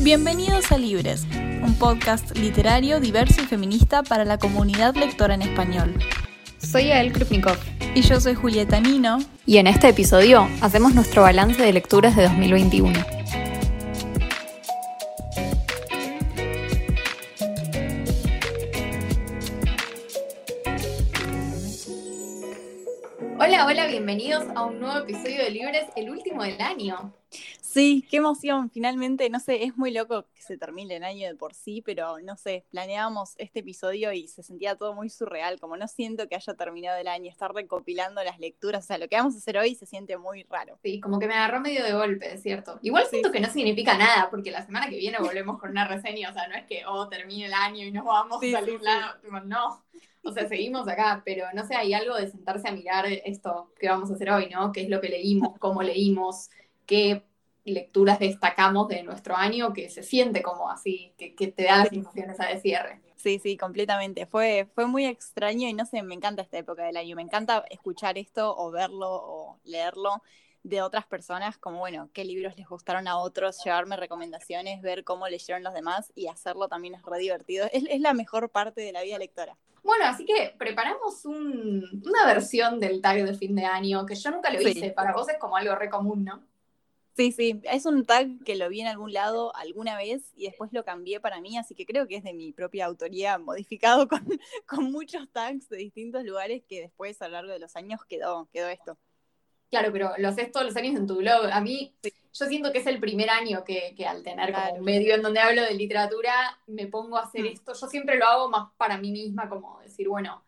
Bienvenidos a Libres, un podcast literario diverso y feminista para la comunidad lectora en español. Soy Ael Krupnikov. Y yo soy Julieta Nino. Y en este episodio hacemos nuestro balance de lecturas de 2021. Hola, hola, bienvenidos a un nuevo episodio de Libres, el último del año. Sí, qué emoción, finalmente, no sé, es muy loco que se termine el año de por sí, pero no sé, planeábamos este episodio y se sentía todo muy surreal, como no siento que haya terminado el año, estar recopilando las lecturas, o sea, lo que vamos a hacer hoy se siente muy raro. Sí, como que me agarró medio de golpe, es cierto. Igual siento que no significa nada, porque la semana que viene volvemos con una reseña, o sea, no es que, oh, termine el año y nos vamos a salir, no. O sea, seguimos acá, pero no sé, hay algo de sentarse a mirar esto que vamos a hacer hoy, ¿no? ¿Qué es lo que leímos? ¿Cómo leímos? ¿Qué lecturas destacamos de nuestro año que se siente como así, que, te da las sensaciones a de cierre. Sí, sí, completamente. Fue, fue muy extraño y no sé, me encanta esta época del año. Me encanta escuchar esto o verlo o leerlo de otras personas, como bueno, qué libros les gustaron a otros, llevarme recomendaciones, ver cómo leyeron los demás y hacerlo también es re divertido. Es, es la mejor parte de la vida lectora. Bueno, así que preparamos una versión del tag de fin de año, que yo nunca lo hice, para vos es como algo re común, ¿no? Sí, sí, es un tag que lo vi en algún lado alguna vez y después lo cambié para mí, así que creo que es de mi propia autoría, modificado con, con muchos tags de distintos lugares que después a lo largo de los años quedó, quedó esto. Claro, pero lo haces todos los años en tu blog. A mí, yo siento que es el primer año que, que al tener como un medio en donde hablo de literatura, me pongo a hacer mm. esto. Yo siempre lo hago más para mí misma, como decir, bueno,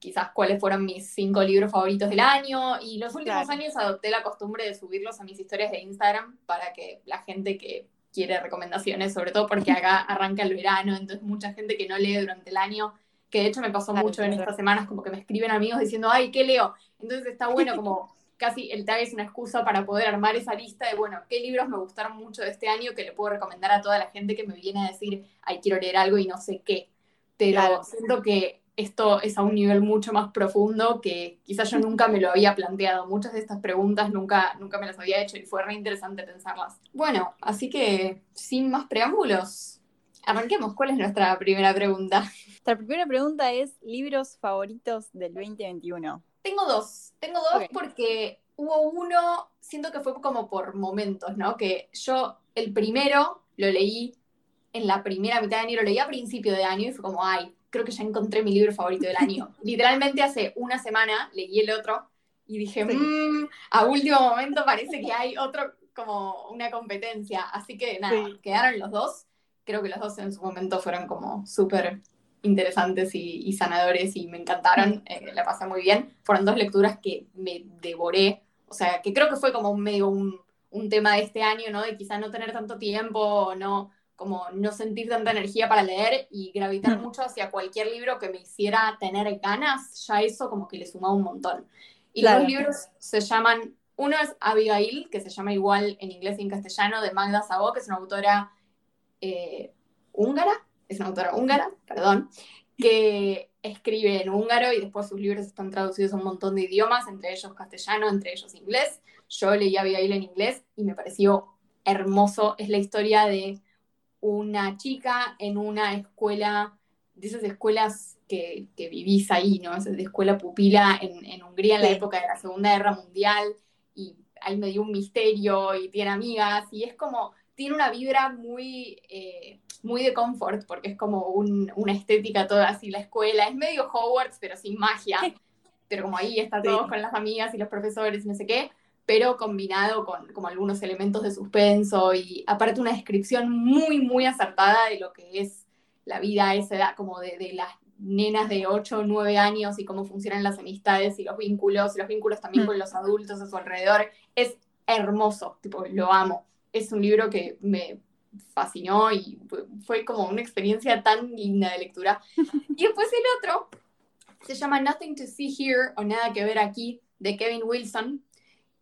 quizás cuáles fueron mis cinco libros favoritos del año. Y los últimos años adopté la costumbre de subirlos a mis historias de Instagram para que la gente que quiere recomendaciones, sobre todo porque acá arranca el verano, entonces mucha gente que no lee durante el año, que de hecho me pasó mucho en estas semanas, como que me escriben amigos diciendo, ay, ¿qué leo? Entonces está bueno como casi el tag es una excusa para poder armar esa lista de, bueno, qué libros me gustaron mucho de este año que le puedo recomendar a toda la gente que me viene a decir, ay, quiero leer algo y no sé qué. Pero siento que esto es a un nivel mucho más profundo que quizás yo nunca me lo había planteado. Muchas de estas preguntas nunca, nunca me las había hecho y fue re interesante pensarlas. Bueno, así que sin más preámbulos, arranquemos. ¿Cuál es nuestra primera pregunta? Nuestra primera pregunta es libros favoritos del 2021. Tengo dos. Tengo dos porque hubo uno, siento que fue como por momentos, ¿no? Que yo el primero lo leí en la primera mitad de año, lo leí a principio de año y fue como, ay, creo que ya encontré mi libro favorito del año. Literalmente hace una semana leí el otro y dije, mmm, a último momento parece que hay otro, como una competencia. Así que nada, quedaron los dos. Creo que los dos en su momento fueron como súper interesantes y, sanadores y me encantaron, eh, la pasé muy bien. Fueron dos lecturas que me devoré, o sea, que creo que fue como medio un, un tema de este año, ¿no? De quizá no tener tanto tiempo, no, como no sentir tanta energía para leer y gravitar mm. mucho hacia cualquier libro que me hiciera tener ganas, ya eso como que le sumaba un montón. Y los libros se llaman, uno es Abigail, que se llama igual en inglés y en castellano, de Magda Sabó, que es una autora eh, húngara, es una autora húngara, perdón, que escribe en húngaro y después sus libros están traducidos a un montón de idiomas, entre ellos castellano, entre ellos inglés. Yo leí Abigail en inglés y me pareció hermoso. Es la historia de una chica en una escuela, de esas escuelas que, vivís ahí, ¿no? Es de escuela pupila en, Hungría en la época de la Segunda Guerra Mundial, y ahí me dio un misterio y tiene amigas, y es como, tiene una vibra muy, eh, muy de confort, porque es como una estética toda así, la escuela, es medio Hogwarts, pero sin magia, pero como ahí está todo con las amigas y los profesores y no sé qué, pero combinado con como algunos elementos de suspenso y aparte una descripción muy, muy acertada de lo que es la vida esa edad, como de, las nenas de 8 o 9 años y cómo funcionan las amistades y los vínculos, y los vínculos también mm. con los adultos a su alrededor. Es hermoso, tipo, lo amo. Es un libro que me fascinó y fue como una experiencia tan linda de lectura. Y después el otro se llama Nothing to See Here o Nada que ver aquí, de Kevin Wilson,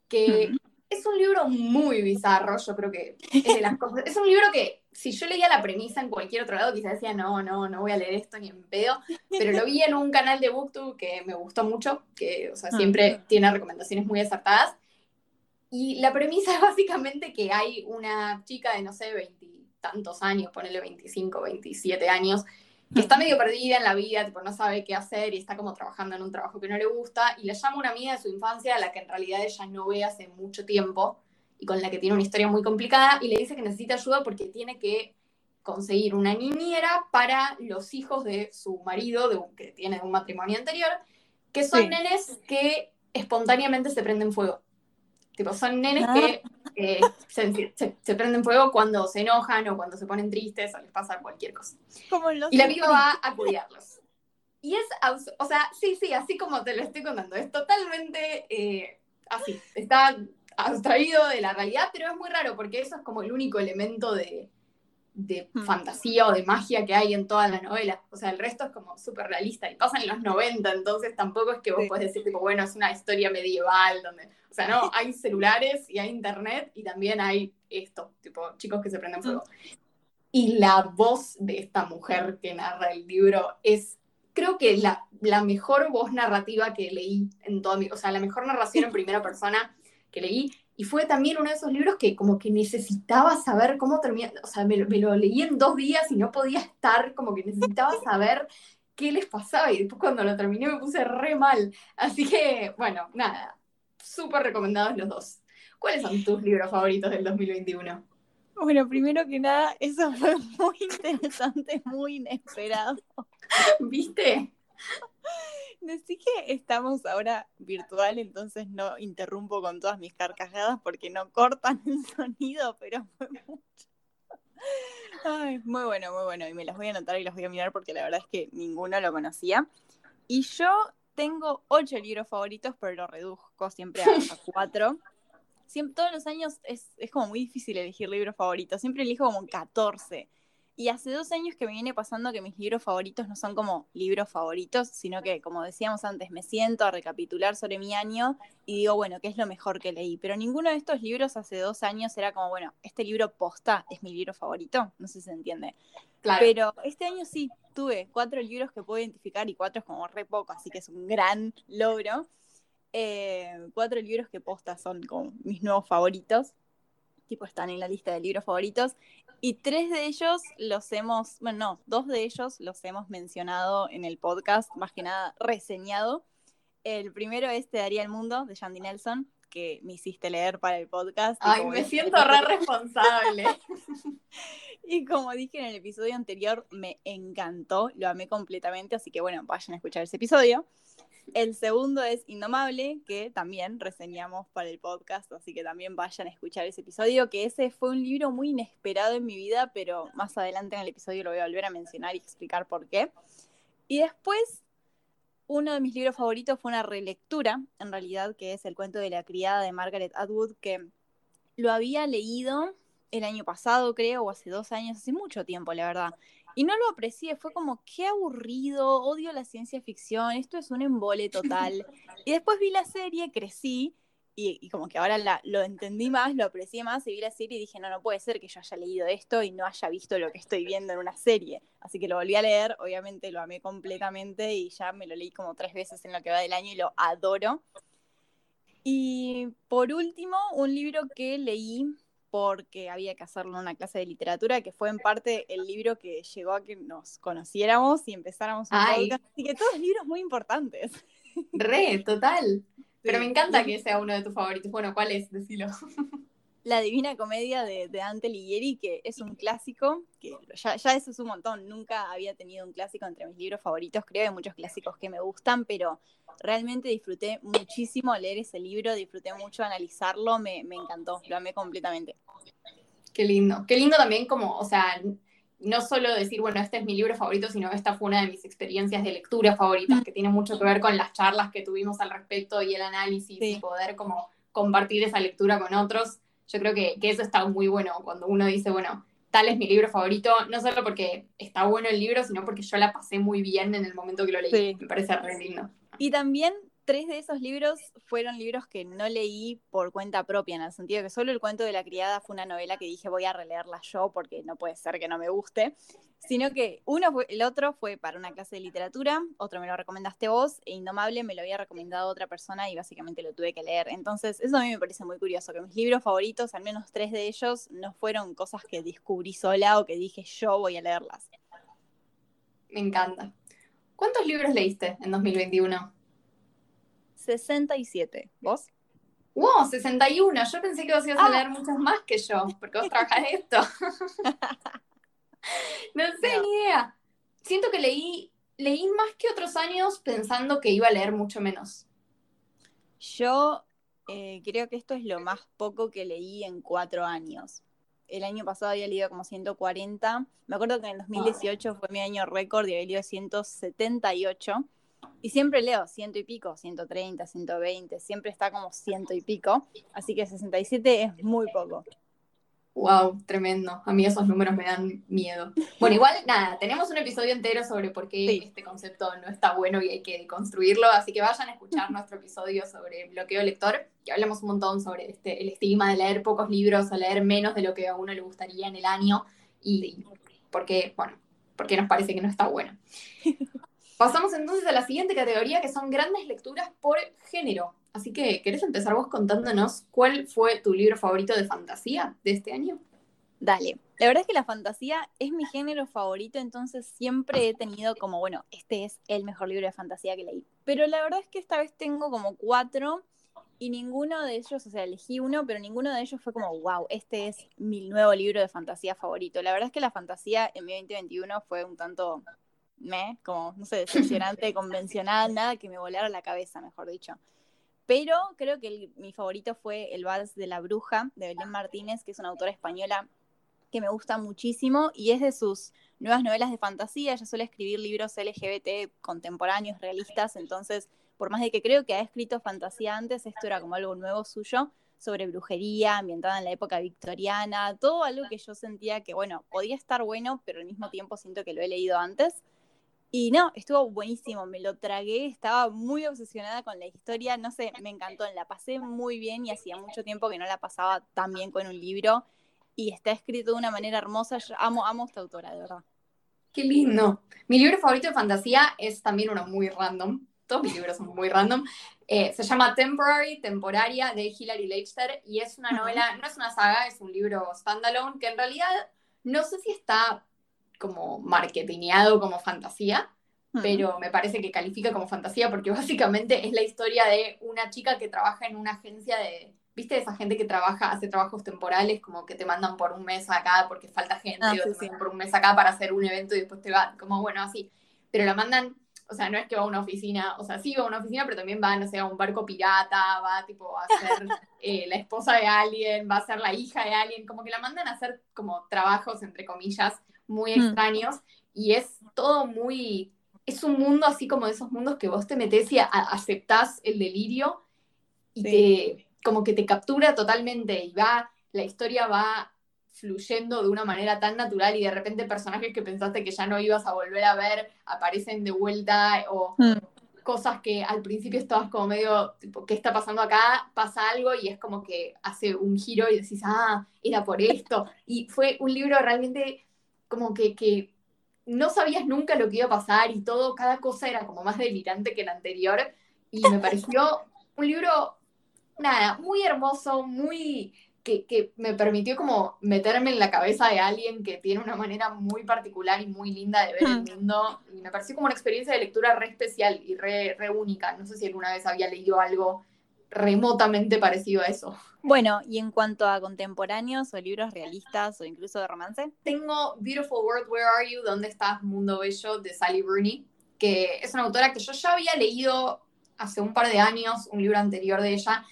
que es un libro muy bizarro, yo creo que es de las cosas. Es un libro que si yo leía la premisa en cualquier otro lado, quizás decía, no, no, no voy a leer esto ni en pedo, pero lo vi en un canal de Booktube que me gustó mucho, que o sea, siempre tiene recomendaciones muy acertadas. Y la premisa es básicamente que hay una chica de, no sé, tantos años, ponele 25, 27 años, que está medio perdida en la vida, tipo, no sabe qué hacer y está como trabajando en un trabajo que no le gusta, y le llama una amiga de su infancia a la que en realidad ella no ve hace mucho tiempo y con la que tiene una historia muy complicada, y le dice que necesita ayuda porque tiene que conseguir una niñera para los hijos de su marido, de que tiene un matrimonio anterior, que son nenes que espontáneamente se prenden fuego. Tipo, son nenes que eh, se, prenden fuego cuando se enojan o cuando se ponen tristes o les pasa cualquier cosa. y la amiga va a cuidarlos. Y es, o sea, sí, sí, así como te lo estoy contando, es totalmente eh, así, está abstraído de la realidad, pero es muy raro porque eso es como el único elemento de, de hmm. fantasía o de magia que hay en toda la novela. O sea, el resto es como súper realista y pasa en los 90, entonces tampoco es que vos podés decir, tipo, bueno, es una historia medieval donde. O sea, no, hay celulares y hay internet y también hay esto, tipo, chicos que se prenden fuego. Y la voz de esta mujer que narra el libro es, creo que la, la mejor voz narrativa que leí en todo mi. O sea, la mejor narración en primera persona que leí y fue también uno de esos libros que como que necesitaba saber cómo termina, o sea, me, lo leí en dos días y no podía estar, como que necesitaba saber qué les pasaba y después cuando lo terminé me puse re mal. Así que, bueno, nada, súper recomendados los dos. ¿Cuáles son tus libros favoritos del 2021? Bueno, primero que nada, eso fue muy interesante, muy inesperado. ¿Viste? Decí que estamos ahora virtual, entonces no interrumpo con todas mis carcajadas porque no cortan el sonido, pero fue muy bueno, muy bueno. Y me las voy a anotar y las voy a mirar porque la verdad es que ninguno lo conocía. Y yo tengo ocho libros favoritos, pero lo reduzco siempre a, cuatro. Todos los años es, es, como muy difícil elegir libros favoritos. Siempre elijo como 14. Y hace dos años que me viene pasando que mis libros favoritos no son como libros favoritos, sino que, como decíamos antes, me siento a recapitular sobre mi año y digo, bueno, ¿qué es lo mejor que leí? Pero ninguno de estos libros hace dos años era como, bueno, este libro posta es mi libro favorito, no sé si se entiende. Pero este año sí tuve cuatro libros que puedo identificar y cuatro es como re poco, así que es un gran logro. Eh, cuatro libros que posta son como mis nuevos favoritos tipo están en la lista de libros favoritos. Y tres de ellos los hemos, bueno, no, dos de ellos los hemos mencionado en el podcast, más que nada reseñado. El primero es Te daría el mundo, de Shandy Nelson, que me hiciste leer para el podcast. Ay, me siento re responsable. y como dije en el episodio anterior, me encantó, lo amé completamente, así que bueno, vayan a escuchar ese episodio. El segundo es Indomable, que también reseñamos para el podcast, así que también vayan a escuchar ese episodio, que ese fue un libro muy inesperado en mi vida, pero más adelante en el episodio lo voy a volver a mencionar y explicar por qué. Y después, uno de mis libros favoritos fue una relectura, en realidad, que es El cuento de la criada de Margaret Atwood, que lo había leído el año pasado, creo, o hace dos años, hace mucho tiempo, la verdad. Y no lo aprecié, fue como, qué aburrido, odio la ciencia ficción, esto es un embole total. y después vi la serie, crecí, y, como que ahora la, lo entendí más, lo aprecié más, y vi la serie y dije, no, no puede ser que yo haya leído esto y no haya visto lo que estoy viendo en una serie. Así que lo volví a leer, obviamente lo amé completamente y ya me lo leí como tres veces en lo que va del año y lo adoro. Y por último, un libro que leí porque había que hacerlo en una clase de literatura, que fue en parte el libro que llegó a que nos conociéramos y empezáramos un podcast. Así que todos libros muy importantes. Re, total. Pero me encanta que sea uno de tus favoritos. Bueno, ¿cuál es? Decilo. La Divina Comedia de, Dante Alighieri, que es un clásico, que ya, ya, eso es un montón, nunca había tenido un clásico entre mis libros favoritos, creo, hay muchos clásicos que me gustan, pero realmente disfruté muchísimo leer ese libro, disfruté mucho analizarlo, me, me encantó, lo amé completamente. Qué lindo, qué lindo también como, o sea, no solo decir, bueno, este es mi libro favorito, sino esta fue una de mis experiencias de lectura favoritas, que tiene mucho que ver con las charlas que tuvimos al respecto y el análisis y poder como compartir esa lectura con otros yo creo que, eso está muy bueno cuando uno dice, bueno, tal es mi libro favorito, no solo porque está bueno el libro, sino porque yo la pasé muy bien en el momento que lo leí. Me parece re lindo. Y también tres de esos libros fueron libros que no leí por cuenta propia, en el sentido que solo el cuento de la criada fue una novela que dije voy a releerla yo porque no puede ser que no me guste, sino que uno fue, el otro fue para una clase de literatura, otro me lo recomendaste vos, e Indomable me lo había recomendado otra persona y básicamente lo tuve que leer. Entonces, eso a mí me parece muy curioso, que mis libros favoritos, al menos tres de ellos, no fueron cosas que descubrí sola o que dije yo voy a leerlas. Me encanta. ¿Cuántos libros leíste en 2021? 67. ¿Vos? ¡Wow! 61. Yo pensé que vos ibas a ah. leer muchos más que yo, porque vos trabajás en esto. no sé, ni idea. Siento que leí, leí más que otros años pensando que iba a leer mucho menos. Yo eh, creo que esto es lo más poco que leí en cuatro años. El año pasado había leído como 140. Me acuerdo que en el 2018 fue mi año récord y había leído 178. Y siempre leo ciento y pico, 130, 120, siempre está como ciento y pico, así que 67 es muy poco. Wow, tremendo. A mí esos números me dan miedo. Bueno, igual nada, tenemos un episodio entero sobre por qué este concepto no está bueno y hay que construirlo, así que vayan a escuchar nuestro episodio sobre bloqueo lector, que hablamos un montón sobre este, el estigma de leer pocos libros o leer menos de lo que a uno le gustaría en el año y por qué, bueno, porque nos parece que no está bueno. Pasamos entonces a la siguiente categoría, que son grandes lecturas por género. Así que, ¿querés empezar vos contándonos cuál fue tu libro favorito de fantasía de este año? Dale. La verdad es que la fantasía es mi género favorito, entonces siempre he tenido como, bueno, este es el mejor libro de fantasía que leí. Pero la verdad es que esta vez tengo como cuatro y ninguno de ellos, o sea, elegí uno, pero ninguno de ellos fue como, wow, este es mi nuevo libro de fantasía favorito. La verdad es que la fantasía en mi 2021 fue un tanto me, como, no sé, decepcionante, convencional, nada que me volara la cabeza, mejor dicho. Pero creo que mi favorito fue El Vals de la Bruja, de Belén Martínez, que es una autora española que me gusta muchísimo y es de sus nuevas novelas de fantasía. Ella suele escribir libros LGBT contemporáneos, realistas, entonces, por más de que creo que ha escrito fantasía antes, esto era como algo nuevo suyo sobre brujería, ambientada en la época victoriana, todo algo que yo sentía que, bueno, podía estar bueno, pero al mismo tiempo siento que lo he leído antes. Y no, estuvo buenísimo, me lo tragué, estaba muy obsesionada con la historia, no sé, me encantó, la pasé muy bien y hacía mucho tiempo que no la pasaba tan bien con un libro y está escrito de una manera hermosa, yo amo, amo a esta autora, de verdad. Qué lindo. Mi libro favorito de fantasía es también uno muy random, todos mis libros son muy random, eh, se llama Temporary, Temporaria, de Hilary Leichter, y es una novela, no es una saga, es un libro standalone, que en realidad no sé si está como marketingado como fantasía, pero me parece que califica como fantasía porque básicamente es la historia de una chica que trabaja en una agencia de, ¿viste? Esa gente que trabaja, hace trabajos temporales, como que te mandan por un mes acá porque falta gente, ah, o te mandan por un mes acá para hacer un evento y después te va, como bueno, así. Pero la mandan, o sea, no es que va a una oficina, o sea, sí va a una oficina, pero también va, no sé, a un barco pirata, va tipo a ser eh, la esposa de alguien, va a ser la hija de alguien, como que la mandan a hacer como trabajos, entre comillas, muy hmm. extraños y es todo muy, es un mundo así como de esos mundos que vos te metes y aceptás el delirio y te, como que te captura totalmente y va, la historia va fluyendo de una manera tan natural y de repente personajes que pensaste que ya no ibas a volver a ver aparecen de vuelta o hmm. cosas que al principio estabas como medio, tipo, ¿qué está pasando acá? Pasa algo y es como que hace un giro y decís, ah, era por esto. Y fue un libro realmente como que, no sabías nunca lo que iba a pasar y todo, cada cosa era como más delirante que la anterior. Y me pareció un libro, nada, muy hermoso, muy que, que, me permitió como meterme en la cabeza de alguien que tiene una manera muy particular y muy linda de ver el mundo. Y me pareció como una experiencia de lectura re especial y re, re única. No sé si alguna vez había leído algo remotamente parecido a eso. Bueno, y en cuanto a contemporáneos o libros realistas o incluso de romance. Tengo Beautiful World, Where Are You? ¿Dónde estás, Mundo Bello? de Sally Rooney, que es una autora que yo ya había leído hace un par de años, un libro anterior de ella.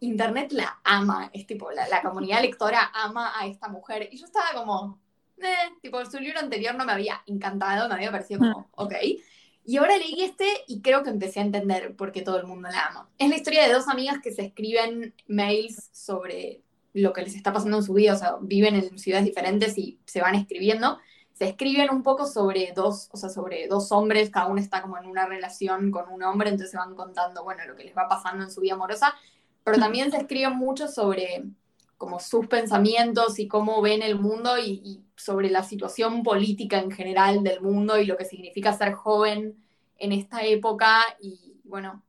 Internet la ama, es tipo, la, la comunidad lectora ama a esta mujer. Y yo estaba como, eh, tipo, su libro anterior no me había encantado, me había parecido como, mm. ok. Y ahora leí este y creo que empecé a entender por qué todo el mundo la ama. Es la historia de dos amigas que se escriben mails sobre lo que les está pasando en su vida, o sea, viven en ciudades diferentes y se van escribiendo. se escriben un poco sobre dos, o sea, sobre dos hombres, cada uno está como en una relación con un hombre, entonces se van contando, bueno, lo que les va pasando en su vida amorosa, pero también se escriben mucho sobre como sus pensamientos y cómo ven el mundo y, sobre la situación política en general del mundo y lo que significa ser joven en esta época y bueno,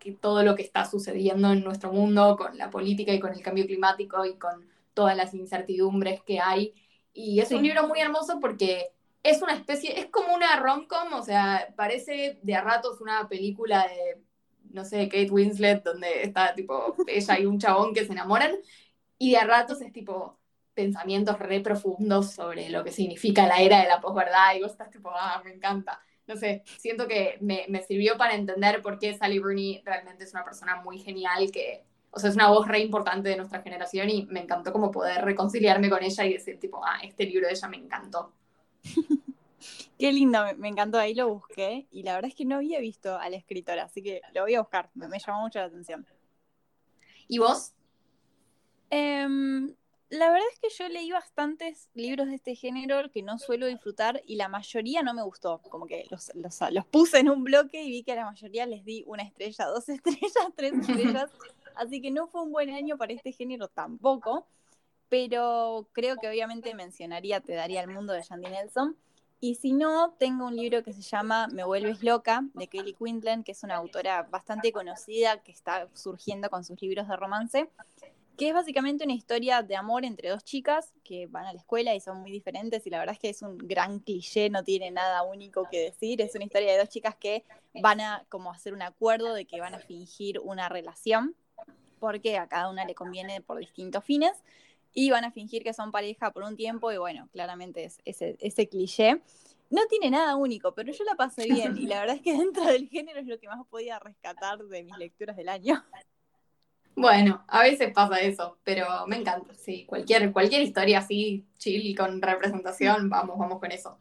que todo lo que está sucediendo en nuestro mundo con la política y con el cambio climático y con todas las incertidumbres que hay. Y es un libro muy hermoso porque es una especie, es como una rom-com, o sea, parece de a ratos una película de no sé, Kate Winslet, donde está tipo ella y un chabón que se enamoran, y de a ratos es tipo pensamientos re profundos sobre lo que significa la era de la posverdad, y vos estás tipo, ah, me encanta. No sé, siento que me, me sirvió para entender por qué Sally Rooney realmente es una persona muy genial, que, o sea, es una voz re importante de nuestra generación, y me encantó como poder reconciliarme con ella y decir tipo, ah, este libro de ella me encantó. Qué lindo, me, encantó, ahí lo busqué y la verdad es que no había visto a la escritora, así que lo voy a buscar, me, llamó mucho la atención. ¿Y vos? Em, la verdad es que yo leí bastantes libros de este género que no suelo disfrutar y la mayoría no me gustó, como que los, los puse en un bloque y vi que a la mayoría les di una estrella, dos estrellas, tres estrellas, así que no fue un buen año para este género tampoco, pero creo que obviamente mencionaría Te daría el mundo de Shandy Nelson. Y si no, tengo un libro que se llama Me vuelves loca, de Kelly Quintland, que es una autora bastante conocida que está surgiendo con sus libros de romance, que es básicamente una historia de amor entre dos chicas que van a la escuela y son muy diferentes y la verdad es que es un gran cliché, no tiene nada único que decir, es una historia de dos chicas que van a como hacer un acuerdo de que van a fingir una relación porque a cada una le conviene por distintos fines y van a fingir que son pareja por un tiempo y bueno, claramente es ese, cliché. No tiene nada único, pero yo la pasé bien y la verdad es que dentro del género es lo que más podía rescatar de mis lecturas del año. Bueno, a veces pasa eso, pero me encanta, sí, cualquier, cualquier historia así, chill y con representación, vamos, vamos con eso.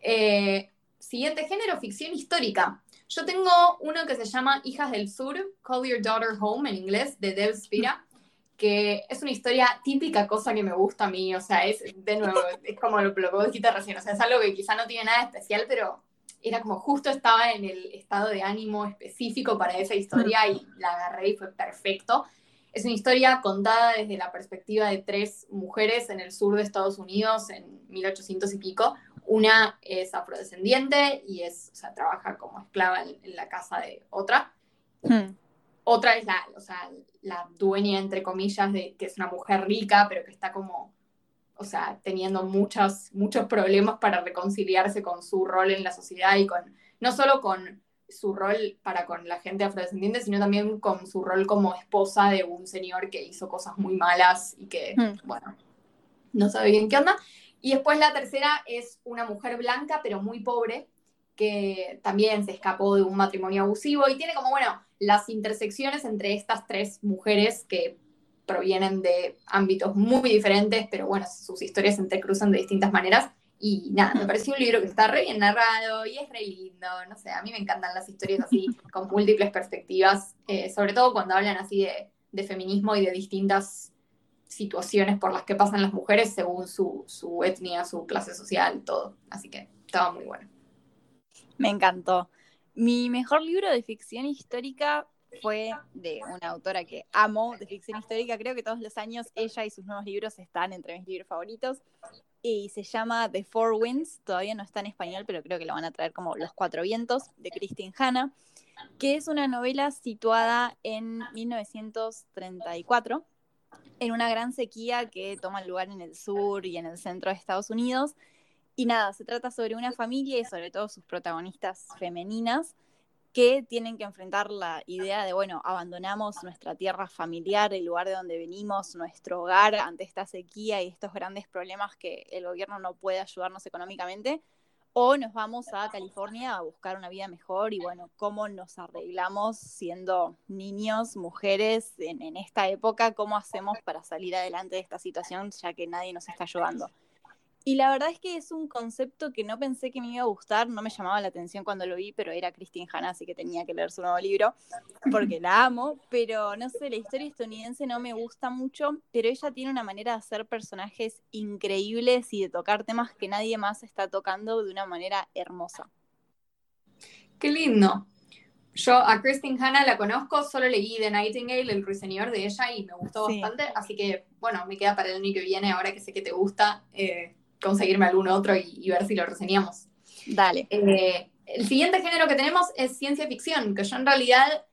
Eh, siguiente género, ficción histórica. Yo tengo uno que se llama Hijas del Sur, Call Your Daughter Home en inglés, de Deb Spira que es una historia típica cosa que me gusta a mí, o sea, es de nuevo, es como lo, que vos dijiste recién, o sea, es algo que quizá no tiene nada especial, pero era como justo estaba en el estado de ánimo específico para esa historia y la agarré y fue perfecto. Es una historia contada desde la perspectiva de tres mujeres en el sur de Estados Unidos en 1800 y pico. Una es afrodescendiente y es, o sea, trabaja como esclava en, la casa de otra. Hmm. Otra es la, o sea, la dueña, entre comillas, de que es una mujer rica, pero que está como, o sea, teniendo muchos, muchos problemas para reconciliarse con su rol en la sociedad y con, no solo con su rol para con la gente afrodescendiente, sino también con su rol como esposa de un señor que hizo cosas muy malas y que, hmm. bueno, no sabe bien qué onda. Y después la tercera es una mujer blanca, pero muy pobre, que también se escapó de un matrimonio abusivo y tiene como, bueno, las intersecciones entre estas tres mujeres que provienen de ámbitos muy diferentes, pero bueno, sus historias se entrecruzan de distintas maneras. Y nada, me pareció un libro que está re bien narrado y es re lindo, no sé, a mí me encantan las historias así, con múltiples perspectivas, eh, sobre todo cuando hablan así de, de, feminismo y de distintas situaciones por las que pasan las mujeres según su, su etnia, su clase social, todo. Así que estaba muy bueno. Me encantó. Mi mejor libro de ficción histórica fue de una autora que amo de ficción histórica. Creo que todos los años ella y sus nuevos libros están entre mis libros favoritos. Y se llama The Four Winds. Todavía no está en español, pero creo que lo van a traer como Los Cuatro Vientos, de Christine Hanna, que es una novela situada en 1934, en una gran sequía que toma lugar en el sur y en el centro de Estados Unidos y nada, se trata sobre una familia y sobre todo sus protagonistas femeninas que tienen que enfrentar la idea de, bueno, abandonamos nuestra tierra familiar, el lugar de donde venimos, nuestro hogar ante esta sequía y estos grandes problemas que el gobierno no puede ayudarnos económicamente, o nos vamos a California a buscar una vida mejor y bueno, cómo nos arreglamos siendo niños, mujeres en, en esta época, cómo hacemos para salir adelante de esta situación ya que nadie nos está ayudando. Y la verdad es que es un concepto que no pensé que me iba a gustar, no me llamaba la atención cuando lo vi, pero era Christine Hanna, así que tenía que leer su nuevo libro, porque la amo, pero no sé, la historia estadounidense no me gusta mucho, pero ella tiene una manera de hacer personajes increíbles y de tocar temas que nadie más está tocando de una manera hermosa. Qué lindo. Yo a Christine Hanna la conozco, solo leí The Nightingale, el ruiseñor de ella, y me gustó bastante, así que bueno, me queda para el año que viene, ahora que sé que te gusta. Eh, conseguirme algún otro y, ver si lo reseñamos. Dale. Eh, el siguiente género que tenemos es ciencia ficción, que yo en realidad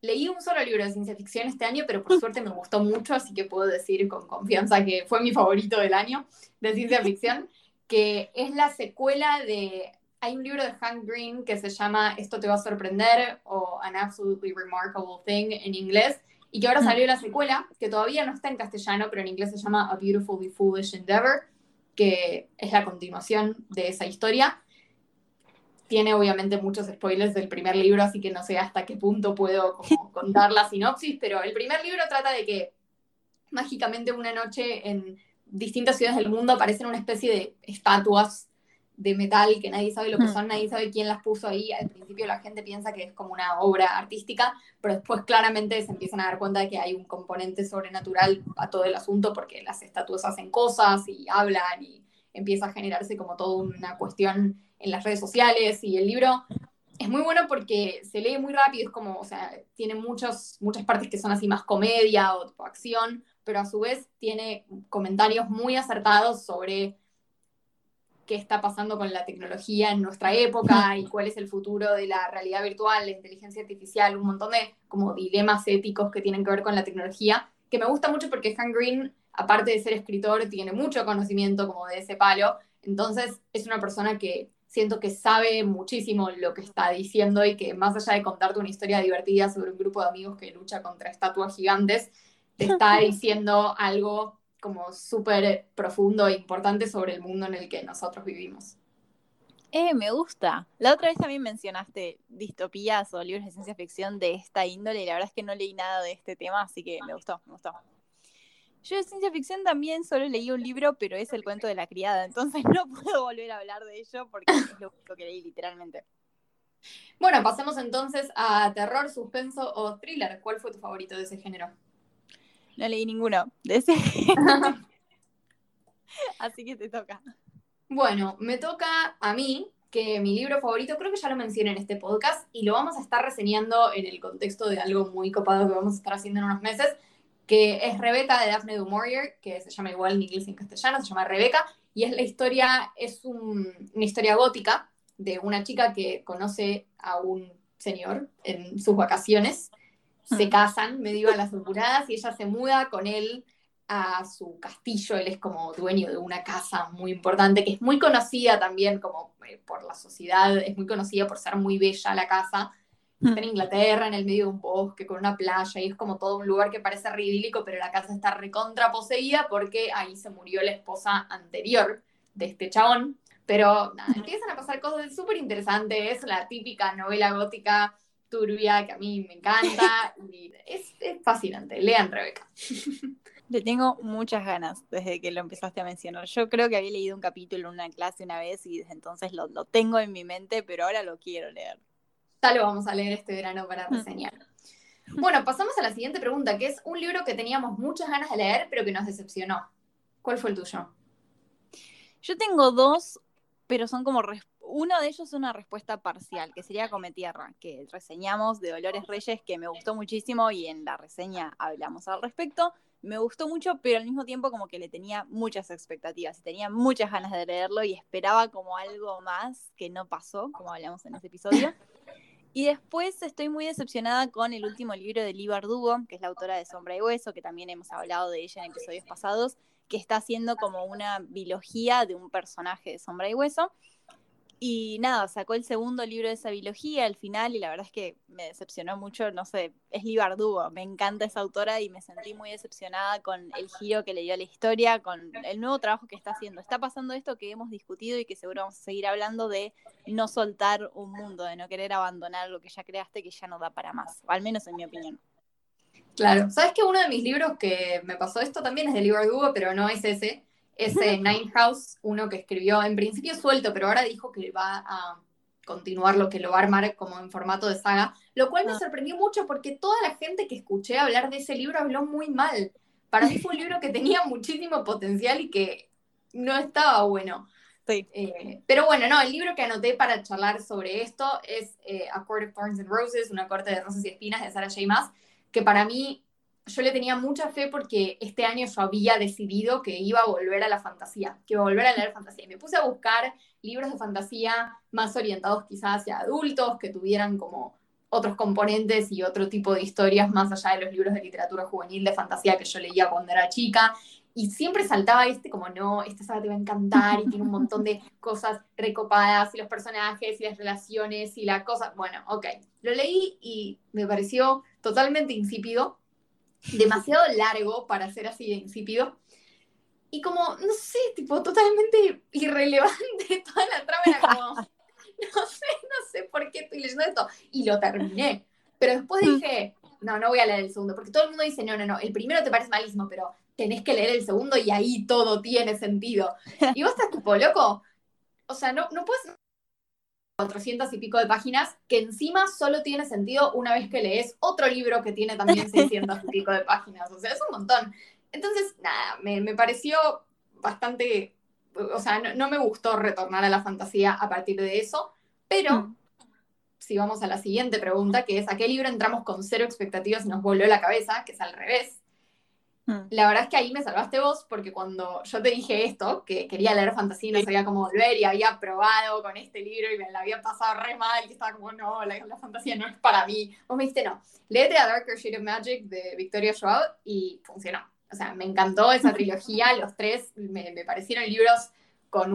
leí un solo libro de ciencia ficción este año, pero por suerte me gustó mucho, así que puedo decir con confianza que fue mi favorito del año de ciencia ficción, que es la secuela de... Hay un libro de Hank Green que se llama Esto te va a sorprender o An Absolutely Remarkable Thing en inglés, y que ahora mm. salió la secuela, que todavía no está en castellano, pero en inglés se llama A Beautifully Foolish Endeavor, que es la continuación de esa historia. Tiene obviamente muchos spoilers del primer libro, así que no sé hasta qué punto puedo contar la sinopsis, pero el primer libro trata de que mágicamente una noche en distintas ciudades del mundo aparecen una especie de estatuas de metal que nadie sabe lo que son, nadie sabe quién las puso ahí. Al principio la gente piensa que es como una obra artística, pero después claramente se empiezan a dar cuenta de que hay un componente sobrenatural a todo el asunto porque las estatuas hacen cosas y hablan y empieza a generarse como toda una cuestión en las redes sociales y el libro es muy bueno porque se lee muy rápido, es como, o sea, tiene muchos, muchas partes que son así más comedia o acción, pero a su vez tiene comentarios muy acertados sobre qué está pasando con la tecnología en nuestra época y cuál es el futuro de la realidad virtual, la inteligencia artificial, un montón de como dilemas éticos que tienen que ver con la tecnología, que me gusta mucho porque Han Green, aparte de ser escritor, tiene mucho conocimiento como de ese palo, entonces es una persona que siento que sabe muchísimo lo que está diciendo y que más allá de contarte una historia divertida sobre un grupo de amigos que lucha contra estatuas gigantes, te está diciendo algo como súper profundo e importante sobre el mundo en el que nosotros vivimos. Eh, me gusta. La otra vez también mencionaste distopías o libros de ciencia ficción de esta índole y la verdad es que no leí nada de este tema, así que me gustó, me gustó. Yo de ciencia ficción también solo leí un libro, pero es el cuento de la criada, entonces no puedo volver a hablar de ello porque es lo único que leí literalmente. Bueno, pasemos entonces a terror, suspenso o thriller. ¿Cuál fue tu favorito de ese género? No leí ninguno de ese. Así que te toca. Bueno, me toca a mí, que mi libro favorito, creo que ya lo mencioné en este podcast, y lo vamos a estar reseñando en el contexto de algo muy copado que vamos a estar haciendo en unos meses, que es Rebeca de Daphne du Maurier, que se llama igual en inglés y en castellano, se llama Rebeca, y es la historia, es una historia gótica de una chica que conoce a un señor en sus vacaciones se casan medio a las apuradas y ella se muda con él a su castillo. Él es como dueño de una casa muy importante, que es muy conocida también como eh, por la sociedad, es muy conocida por ser muy bella la casa. Está en Inglaterra, en el medio de un bosque, con una playa, y es como todo un lugar que parece ridículo, pero la casa está recontra poseída porque ahí se murió la esposa anterior de este chabón. Pero nada, empiezan a pasar cosas súper interesantes, es la típica novela gótica turbia que a mí me encanta. y es, fascinante. Lean Rebeca. Le tengo muchas ganas desde que lo empezaste a mencionar. Yo creo que había leído un capítulo en una clase una vez y desde entonces lo, tengo en mi mente, pero ahora lo quiero leer. Ya lo vamos a leer este verano para mm. reseñar. Bueno, pasamos a la siguiente pregunta, que es un libro que teníamos muchas ganas de leer, pero que nos decepcionó. ¿Cuál fue el tuyo? Yo tengo dos, pero son como uno de ellos es una respuesta parcial, que sería Come Tierra, que reseñamos de Dolores Reyes, que me gustó muchísimo y en la reseña hablamos al respecto. Me gustó mucho, pero al mismo tiempo como que le tenía muchas expectativas y tenía muchas ganas de leerlo y esperaba como algo más que no pasó, como hablamos en ese episodio. Y después estoy muy decepcionada con el último libro de Lee Bardugo, que es la autora de Sombra y Hueso, que también hemos hablado de ella en episodios pasados, que está haciendo como una biología de un personaje de Sombra y Hueso. Y nada, sacó el segundo libro de esa biología al final y la verdad es que me decepcionó mucho, no sé, es Libardugo, me encanta esa autora y me sentí muy decepcionada con el giro que le dio a la historia, con el nuevo trabajo que está haciendo. Está pasando esto que hemos discutido y que seguro vamos a seguir hablando de no soltar un mundo, de no querer abandonar lo que ya creaste que ya no da para más, al menos en mi opinión. Claro, sabes que uno de mis libros que me pasó esto también es de Libardugo, pero no es ese ese Nine House, uno que escribió en principio suelto, pero ahora dijo que va a continuar lo que lo va a armar como en formato de saga, lo cual me ah. sorprendió mucho porque toda la gente que escuché hablar de ese libro habló muy mal. Para mí fue un libro que tenía muchísimo potencial y que no estaba bueno. Sí. Eh, pero bueno, no, el libro que anoté para charlar sobre esto es eh, A Court of Thorns and Roses, una corte de rosas y espinas de Sarah J. Maas, que para mí yo le tenía mucha fe porque este año yo había decidido que iba a volver a la fantasía, que iba a volver a leer fantasía. Y me puse a buscar libros de fantasía más orientados quizás hacia adultos, que tuvieran como otros componentes y otro tipo de historias más allá de los libros de literatura juvenil de fantasía que yo leía cuando era chica. Y siempre saltaba este como, no, esta saga te va a encantar y tiene un montón de cosas recopadas y los personajes y las relaciones y la cosa. Bueno, ok, lo leí y me pareció totalmente insípido demasiado largo para ser así de insípido. Y como, no sé, tipo, totalmente irrelevante toda la trama. Era como, no sé, no sé por qué estoy leyendo esto. Y lo terminé. Pero después mm. dije, no, no voy a leer el segundo. Porque todo el mundo dice, no, no, no, el primero te parece malísimo, pero tenés que leer el segundo y ahí todo tiene sentido. Y vos estás tipo, loco. O sea, no, no puedes 400 y pico de páginas, que encima solo tiene sentido una vez que lees otro libro que tiene también 600 y pico de páginas. O sea, es un montón. Entonces, nada, me, pareció bastante, o sea, no, me gustó retornar a la fantasía a partir de eso, pero mm. si vamos a la siguiente pregunta, que es, ¿a qué libro entramos con cero expectativas y nos volvió la cabeza? Que es al revés. Mm. La verdad es que ahí me salvaste vos, porque cuando yo te dije esto, que quería leer fantasía y no sabía cómo volver, y había probado con este libro y me la había pasado re mal, y estaba como, no, la, fantasía no es para mí. Vos me dijiste, no, léete a Darker Shade of Magic de Victoria Schwab y funcionó. O sea, me encantó esa trilogía, los tres me, parecieron libros con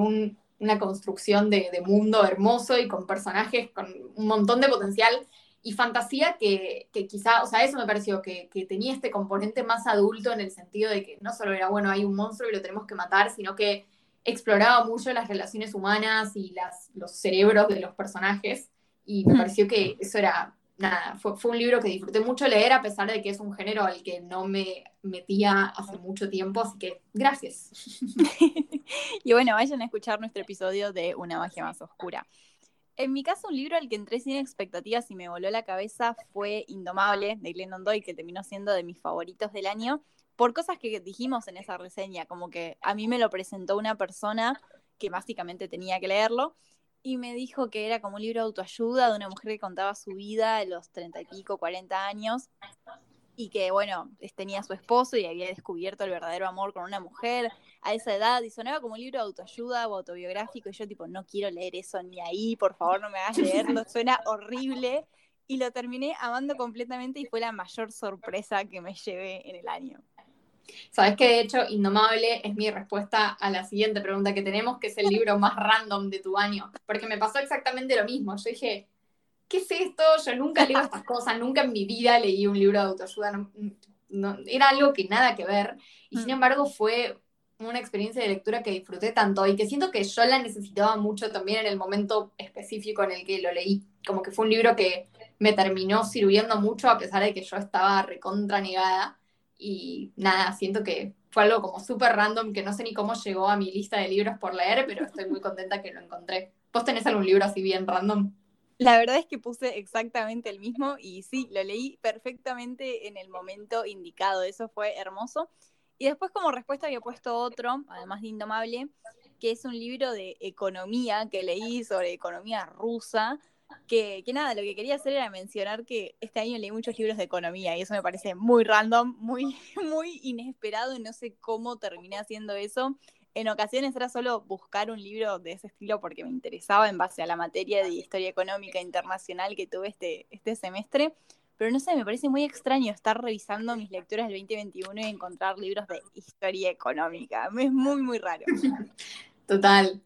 una construcción de, de mundo hermoso y con personajes con un montón de potencial y fantasía que, quizá, o sea, eso me pareció que, tenía este componente más adulto en el sentido de que no solo era, bueno, hay un monstruo y lo tenemos que matar, sino que exploraba mucho las relaciones humanas y las, los cerebros de los personajes. Y me pareció que eso era, nada, fue, fue un libro que disfruté mucho leer a pesar de que es un género al que no me metía hace mucho tiempo, así que gracias. y bueno, vayan a escuchar nuestro episodio de Una magia más oscura. En mi caso, un libro al que entré sin expectativas y me voló la cabeza fue Indomable, de Glennon Doyle, que terminó siendo de mis favoritos del año, por cosas que dijimos en esa reseña, como que a mí me lo presentó una persona que básicamente tenía que leerlo, y me dijo que era como un libro de autoayuda de una mujer que contaba su vida de los treinta y pico, cuarenta años, y que, bueno, tenía a su esposo y había descubierto el verdadero amor con una mujer a esa edad y sonaba como un libro de autoayuda o autobiográfico y yo tipo, no quiero leer eso ni ahí, por favor no me hagas leerlo, suena horrible y lo terminé amando completamente y fue la mayor sorpresa que me llevé en el año. Sabes que de hecho Indomable es mi respuesta a la siguiente pregunta que tenemos, que es el libro más random de tu año, porque me pasó exactamente lo mismo. Yo dije, ¿qué es esto? Yo nunca leo estas cosas, nunca en mi vida leí un libro de autoayuda, no, era algo que nada que ver. Y sin mm. embargo fue una experiencia de lectura que disfruté tanto y que siento que yo la necesitaba mucho también en el momento específico en el que lo leí. Como que fue un libro que me terminó sirviendo mucho a pesar de que yo estaba recontra negada. Y nada, siento que fue algo como súper random que no sé ni cómo llegó a mi lista de libros por leer, pero estoy muy contenta que lo encontré. ¿Vos tenés algún libro así bien random? La verdad es que puse exactamente el mismo y sí, lo leí perfectamente en el momento indicado. Eso fue hermoso. Y después como respuesta había puesto otro, además de Indomable, que es un libro de economía que leí sobre economía rusa, que, que, nada, lo que quería hacer era mencionar que este año leí muchos libros de economía y eso me parece muy random, muy, muy inesperado y no sé cómo terminé haciendo eso en ocasiones era solo buscar un libro de ese estilo porque me interesaba en base a la materia de historia económica internacional que tuve este, este semestre. Pero no sé, me parece muy extraño estar revisando mis lecturas del 2021 y encontrar libros de historia económica. Es muy, muy raro. Total.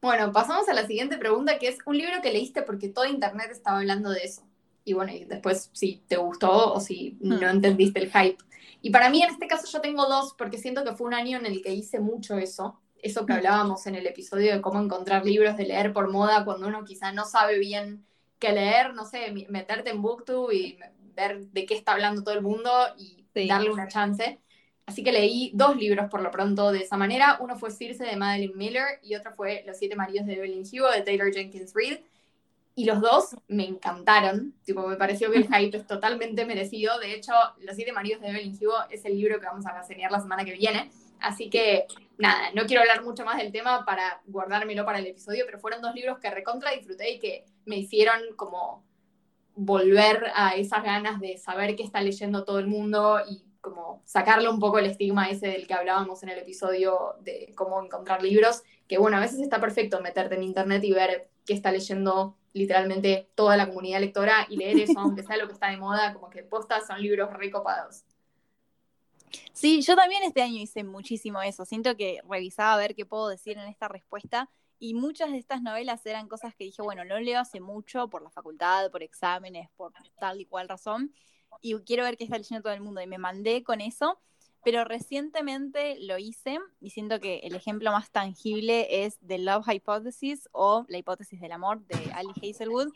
Bueno, pasamos a la siguiente pregunta, que es un libro que leíste porque todo Internet estaba hablando de eso. Y bueno, y después si te gustó o si no hmm. entendiste el hype. Y para mí en este caso yo tengo dos, porque siento que fue un año en el que hice mucho eso, eso que hablábamos en el episodio de cómo encontrar libros de leer por moda cuando uno quizá no sabe bien qué leer, no sé, meterte en Booktube y ver de qué está hablando todo el mundo y darle una chance. Así que leí dos libros por lo pronto de esa manera. Uno fue Circe de Madeline Miller y otro fue Los siete maridos de Evelyn Hugo de Taylor Jenkins Reid. Y los dos me encantaron. Tipo, me pareció que el hype es totalmente merecido. De hecho, Los siete maridos de Evelyn Hugo es el libro que vamos a reseñar la semana que viene. Así que, nada, no quiero hablar mucho más del tema para guardármelo para el episodio, pero fueron dos libros que recontra disfruté y que me hicieron como volver a esas ganas de saber qué está leyendo todo el mundo y como sacarle un poco el estigma ese del que hablábamos en el episodio de cómo encontrar libros, que bueno, a veces está perfecto meterte en internet y ver qué está leyendo literalmente toda la comunidad lectora y leer eso, aunque sea lo que está de moda, como que postas son libros recopados. Sí, yo también este año hice muchísimo eso. Siento que revisaba a ver qué puedo decir en esta respuesta y muchas de estas novelas eran cosas que dije, bueno, no leo hace mucho por la facultad, por exámenes, por tal y cual razón y quiero ver qué está leyendo todo el mundo y me mandé con eso. Pero recientemente lo hice y siento que el ejemplo más tangible es The Love Hypothesis o La hipótesis del amor de Ali Hazelwood,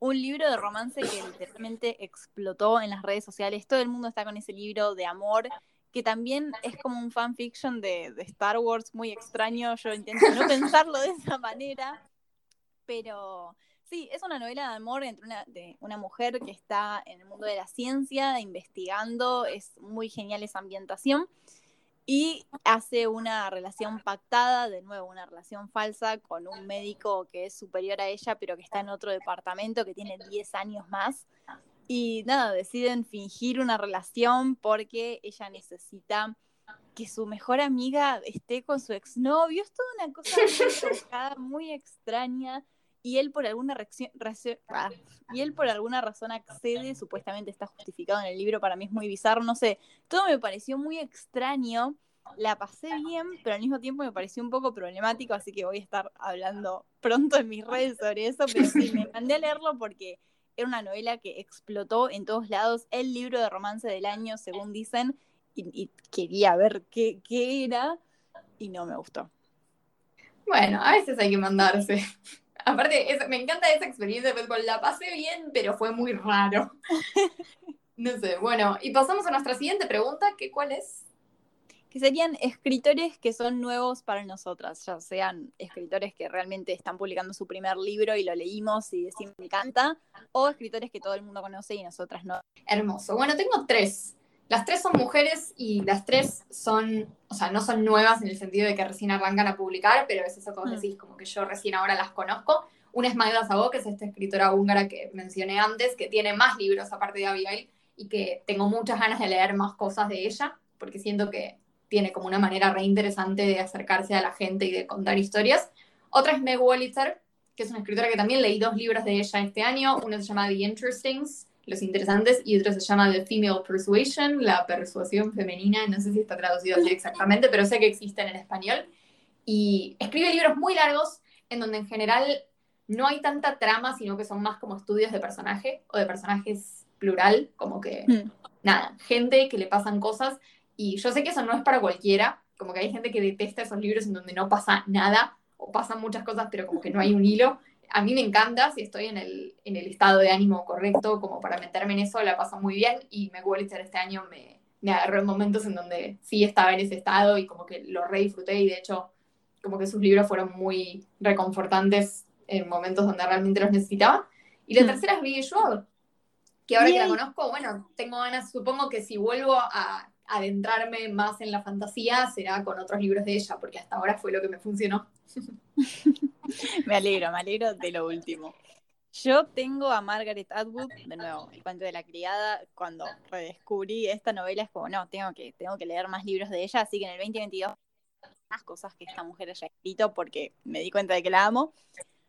un libro de romance que literalmente explotó en las redes sociales. Todo el mundo está con ese libro de amor que también es como un fanfiction de, de Star Wars muy extraño. Yo intento no pensarlo de esa manera, pero Sí, es una novela de amor entre una, de una mujer que está en el mundo de la ciencia, investigando, es muy genial esa ambientación, y hace una relación pactada, de nuevo, una relación falsa con un médico que es superior a ella, pero que está en otro departamento, que tiene 10 años más. Y nada, deciden fingir una relación porque ella necesita que su mejor amiga esté con su exnovio. Es toda una cosa muy, muy extraña y él por alguna reacción, ah, y él por alguna razón accede, supuestamente está justificado en el libro, para mí es muy bizarro, no sé, todo me pareció muy extraño, la pasé bien, pero al mismo tiempo me pareció un poco problemático, así que voy a estar hablando pronto en mis redes sobre eso, pero sí, me mandé a leerlo porque era una novela que explotó en todos lados, el libro de romance del año, según dicen, y, quería ver qué, qué era, y no me gustó. Bueno, a veces hay que mandarse. Aparte, me encanta esa experiencia, pues la pasé bien, pero fue muy raro. no sé, bueno, y pasamos a nuestra siguiente pregunta, que ¿cuál es? Que serían escritores que son nuevos para nosotras, ya sean escritores que realmente están publicando su primer libro y lo leímos y decimos me encanta, o escritores que todo el mundo conoce y nosotras no. Hermoso. Bueno, tengo tres. Las tres son mujeres y las tres son, o sea, no son nuevas en el sentido de que recién arrancan a publicar, pero es eso que vos mm. decís, como que yo recién ahora las conozco. Una es Magda Sabó, que es esta escritora húngara que mencioné antes, que tiene más libros aparte de Abigail y que tengo muchas ganas de leer más cosas de ella, porque siento que tiene como una manera re interesante de acercarse a la gente y de contar historias. Otra es Meg Wolitzer, que es una escritora que también leí dos libros de ella este año. Uno se llama The Interestings, los interesantes, y otro se llama The Female Persuasion, la persuasión femenina, no sé si está traducido así exactamente, pero sé que existen en español. Y escribe libros muy largos en donde en general no hay tanta trama, sino que son más como estudios de personaje o de personajes plural, como que, hmm. nada, gente que le pasan cosas. Y yo sé que eso no es para cualquiera, como que hay gente que detesta esos libros en donde no pasa nada o pasan muchas cosas, pero como que no hay un hilo a mí me encanta, si estoy en el, en el estado de ánimo correcto, como para meterme en eso, la paso muy bien y me este año me, me agarró en momentos en donde sí estaba en ese estado y como que lo re disfruté y de hecho como que sus libros fueron muy reconfortantes en momentos donde realmente los necesitaba. Y la hmm. tercera es Billie Joel, que ahora que la conozco, bueno, tengo ganas, supongo que si vuelvo a adentrarme más en la fantasía será con otros libros de ella, porque hasta ahora fue lo que me funcionó. me alegro, me alegro de lo último. Yo tengo a Margaret Atwood, de nuevo, el cuento de la criada, cuando redescubrí esta novela es como, no, tengo que, tengo que leer más libros de ella, así que en el 2022 más cosas que esta mujer haya escrito porque me di cuenta de que la amo.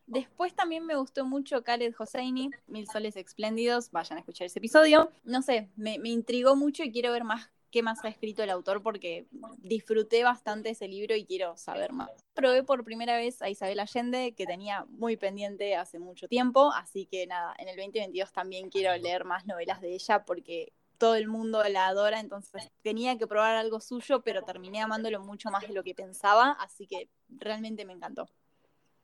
Después también me gustó mucho Khaled Hosseini, Mil Soles Espléndidos, vayan a escuchar ese episodio. No sé, me, me intrigó mucho y quiero ver más qué más ha escrito el autor porque disfruté bastante ese libro y quiero saber más. Probé por primera vez a Isabel Allende, que tenía muy pendiente hace mucho tiempo, así que nada, en el 2022 también quiero leer más novelas de ella porque todo el mundo la adora, entonces tenía que probar algo suyo, pero terminé amándolo mucho más de lo que pensaba, así que realmente me encantó.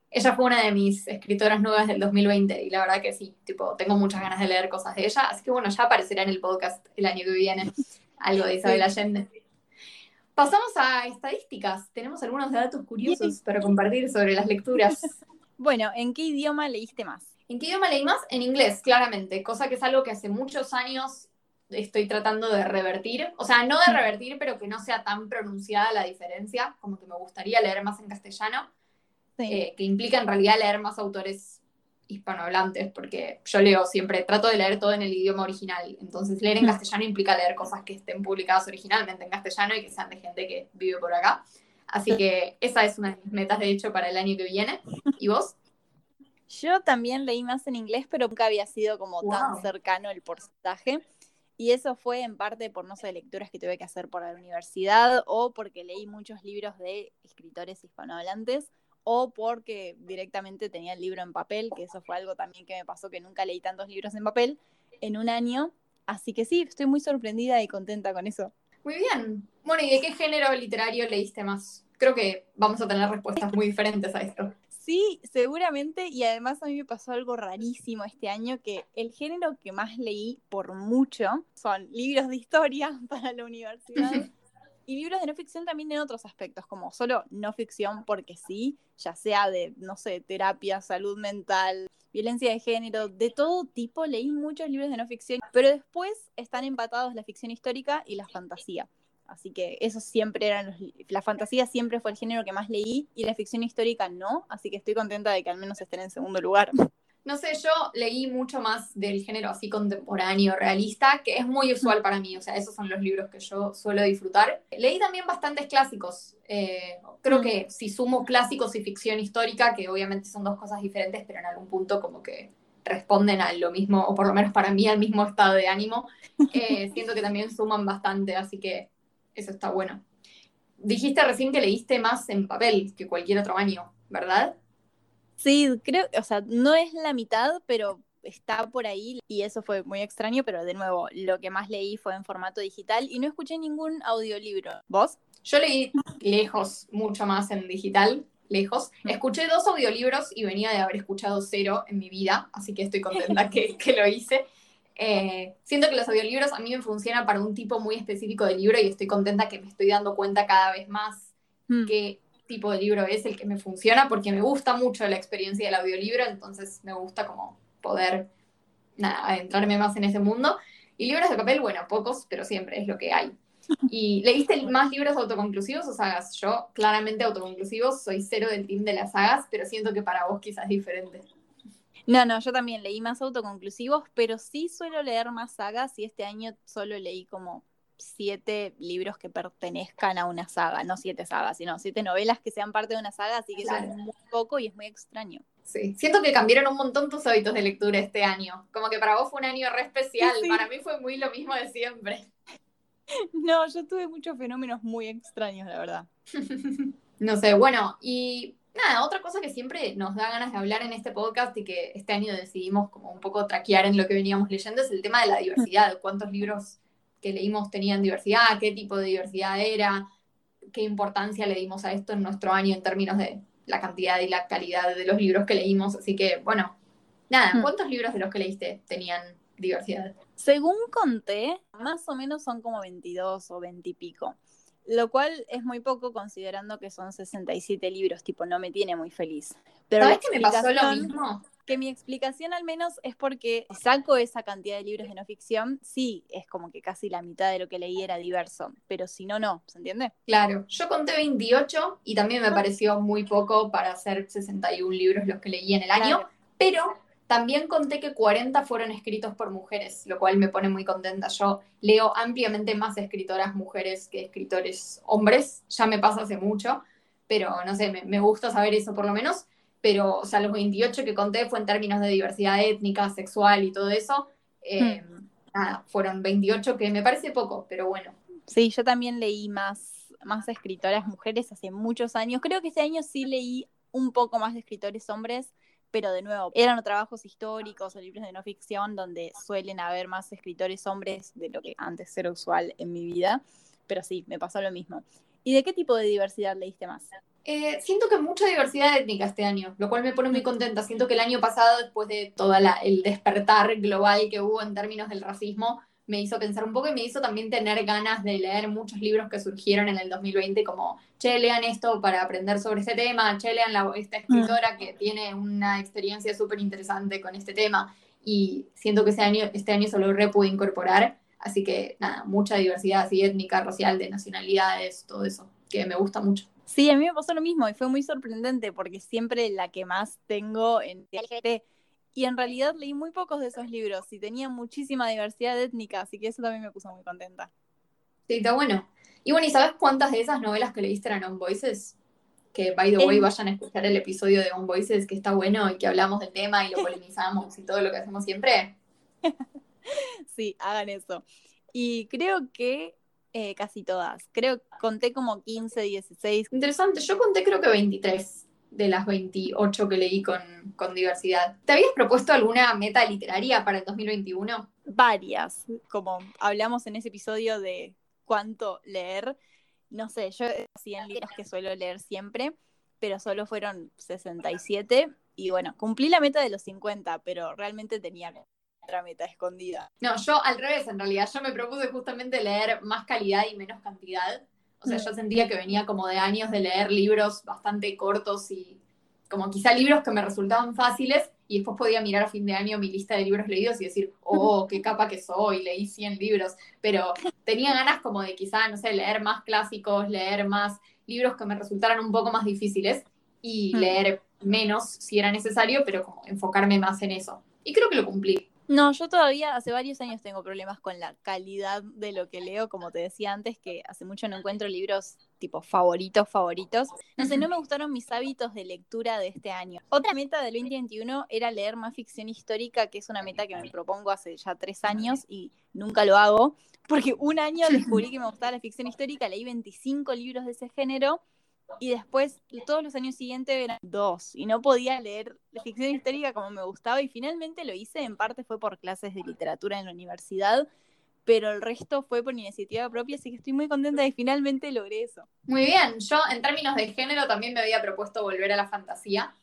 Ella fue una de mis escritoras nuevas del 2020 y la verdad que sí, tipo, tengo muchas ganas de leer cosas de ella, así que bueno, ya aparecerá en el podcast el año que viene algo de Isabel Allende. Pasamos a estadísticas. Tenemos algunos datos curiosos para compartir sobre las lecturas. bueno, ¿en qué idioma leíste más? ¿En qué idioma leí más? En inglés, claramente, cosa que es algo que hace muchos años estoy tratando de revertir. O sea, no de revertir, pero que no sea tan pronunciada la diferencia, como que me gustaría leer más en castellano, eh, que implica en realidad leer más autores hispanohablantes, porque yo leo siempre, trato de leer todo en el idioma original. Entonces, leer en castellano implica leer cosas que estén publicadas originalmente en castellano y que sean de gente que vive por acá. Así que esa es una de mis metas, de hecho, para el año que viene. ¿Y vos? Yo también leí más en inglés, pero nunca había sido como tan cercano el porcentaje. Y eso fue en parte por, no sé, lecturas que tuve que hacer por la universidad o porque leí muchos libros de escritores hispanohablantes o porque directamente tenía el libro en papel, que eso fue algo también que me pasó, que nunca leí tantos libros en papel en un año. Así que sí, estoy muy sorprendida y contenta con eso. Muy bien. Bueno, ¿y de qué género literario leíste más? Creo que vamos a tener respuestas muy diferentes a esto. Sí, seguramente, y además a mí me pasó algo rarísimo este año, que el género que más leí por mucho son libros de historia para la universidad y libros de no ficción también en otros aspectos, como solo no ficción porque sí, ya sea de, no sé, terapia, salud mental, violencia de género, de todo tipo, leí muchos libros de no ficción, pero después están empatados la ficción histórica y la fantasía. Así que eso siempre eran los, la fantasía siempre fue el género que más leí y la ficción histórica no, así que estoy contenta de que al menos estén en segundo lugar. No sé, yo leí mucho más del género así contemporáneo, realista, que es muy usual para mí, o sea, esos son los libros que yo suelo disfrutar. Leí también bastantes clásicos, eh, creo mm. que si sumo clásicos y ficción histórica, que obviamente son dos cosas diferentes, pero en algún punto como que responden a lo mismo, o por lo menos para mí al mismo estado de ánimo, eh, siento que también suman bastante, así que eso está bueno. Dijiste recién que leíste más en papel que cualquier otro año, ¿verdad? Sí, creo, o sea, no es la mitad, pero está por ahí y eso fue muy extraño, pero de nuevo, lo que más leí fue en formato digital y no escuché ningún audiolibro. ¿Vos? Yo leí lejos, mucho más en digital, lejos. Escuché dos audiolibros y venía de haber escuchado cero en mi vida, así que estoy contenta que, que, lo hice. Eh, siento que los audiolibros a mí me funcionan para un tipo muy específico de libro y estoy contenta que me estoy dando cuenta cada vez más mm. que tipo de libro es el que me funciona porque me gusta mucho la experiencia del audiolibro, entonces me gusta como poder nada, adentrarme más en ese mundo. Y libros de papel, bueno, pocos, pero siempre es lo que hay. ¿Y leíste más libros autoconclusivos o sagas? Yo claramente autoconclusivos, soy cero del team de las sagas, pero siento que para vos quizás es diferente. No, no, yo también leí más autoconclusivos, pero sí suelo leer más sagas y este año solo leí como siete libros que pertenezcan a una saga, no siete sagas, sino siete novelas que sean parte de una saga, así que es muy poco y es muy extraño. Sí, siento que cambiaron un montón tus hábitos de lectura este año. Como que para vos fue un año re especial, para mí fue muy lo mismo de siempre. No, yo tuve muchos fenómenos muy extraños, la verdad. no sé, bueno, y nada, otra cosa que siempre nos da ganas de hablar en este podcast y que este año decidimos como un poco traquear en lo que veníamos leyendo es el tema de la diversidad, cuántos libros que leímos tenían diversidad, qué tipo de diversidad era, qué importancia le dimos a esto en nuestro año en términos de la cantidad y la calidad de los libros que leímos. Así que, bueno, nada, hmm. ¿cuántos libros de los que leíste tenían diversidad? Según conté, más o menos son como 22 o 20 y pico. Lo cual es muy poco considerando que son 67 libros, tipo, no me tiene muy feliz. Pero ¿Sabes que me pasó lo mismo? que mi explicación al menos es porque saco esa cantidad de libros de no ficción, sí, es como que casi la mitad de lo que leí era diverso, pero si no, no, ¿se entiende? Claro, yo conté 28 y también me pareció muy poco para hacer 61 libros los que leí en el año, pero también conté que 40 fueron escritos por mujeres, lo cual me pone muy contenta. Yo leo ampliamente más escritoras mujeres que escritores hombres, ya me pasa hace mucho, pero no sé, me, me gusta saber eso por lo menos pero, o sea, los 28 que conté fue en términos de diversidad étnica, sexual y todo eso. Eh, hmm. Nada, fueron 28 que me parece poco, pero bueno. Sí, yo también leí más, más escritoras mujeres hace muchos años. Creo que este año sí leí un poco más de escritores hombres, pero de nuevo, eran trabajos históricos o libros de no ficción donde suelen haber más escritores hombres de lo que antes era usual en mi vida. Pero sí, me pasó lo mismo. ¿Y de qué tipo de diversidad leíste más? Eh, siento que mucha diversidad étnica este año, lo cual me pone muy contenta. Siento que el año pasado, después de todo el despertar global que hubo en términos del racismo, me hizo pensar un poco y me hizo también tener ganas de leer muchos libros que surgieron en el 2020, como, che, lean esto para aprender sobre este tema, che, lean la, esta mm. escritora que tiene una experiencia súper interesante con este tema. Y siento que ese año, este año solo re pude incorporar. Así que nada, mucha diversidad así étnica, racial, de nacionalidades, todo eso, que me gusta mucho. Sí, a mí me pasó lo mismo y fue muy sorprendente porque siempre la que más tengo en LGBT y en realidad leí muy pocos de esos libros y tenía muchísima diversidad étnica, así que eso también me puso muy contenta. Sí, está bueno. Y bueno, ¿y sabes cuántas de esas novelas que leíste eran On Voices? Que, by the way, vayan a escuchar el episodio de On Voices, que está bueno y que hablamos del tema y lo polemizamos y todo lo que hacemos siempre. sí, hagan eso. Y creo que eh, casi todas. Creo conté como 15, 16. Interesante, yo conté creo que 23 de las 28 que leí con, diversidad. ¿Te habías propuesto alguna meta literaria para el 2021? Varias, como hablamos en ese episodio de cuánto leer. No sé, yo 100 libros que suelo leer siempre, pero solo fueron 67 y bueno, cumplí la meta de los 50, pero realmente tenía otra meta escondida. No, yo al revés, en realidad, yo me propuse justamente leer más calidad y menos cantidad o sea, yo sentía que venía como de años de leer libros bastante cortos y como quizá libros que me resultaban fáciles y después podía mirar a fin de año mi lista de libros leídos y decir, oh, qué capa que soy, leí 100 libros, pero tenía ganas como de quizá, no sé, leer más clásicos, leer más libros que me resultaran un poco más difíciles y leer menos si era necesario, pero como enfocarme más en eso. Y creo que lo cumplí. No, yo todavía hace varios años tengo problemas con la calidad de lo que leo, como te decía antes, que hace mucho no encuentro libros tipo favoritos, favoritos. No sé, no me gustaron mis hábitos de lectura de este año. Otra meta del 2021 era leer más ficción histórica, que es una meta que me propongo hace ya tres años y nunca lo hago, porque un año descubrí que me gustaba la ficción histórica, leí 25 libros de ese género y después todos los años siguientes eran dos y no podía leer ficción histórica como me gustaba y finalmente lo hice, en parte fue por clases de literatura en la universidad, pero el resto fue por iniciativa propia, así que estoy muy contenta de finalmente logré eso. Muy bien, yo en términos de género también me había propuesto volver a la fantasía,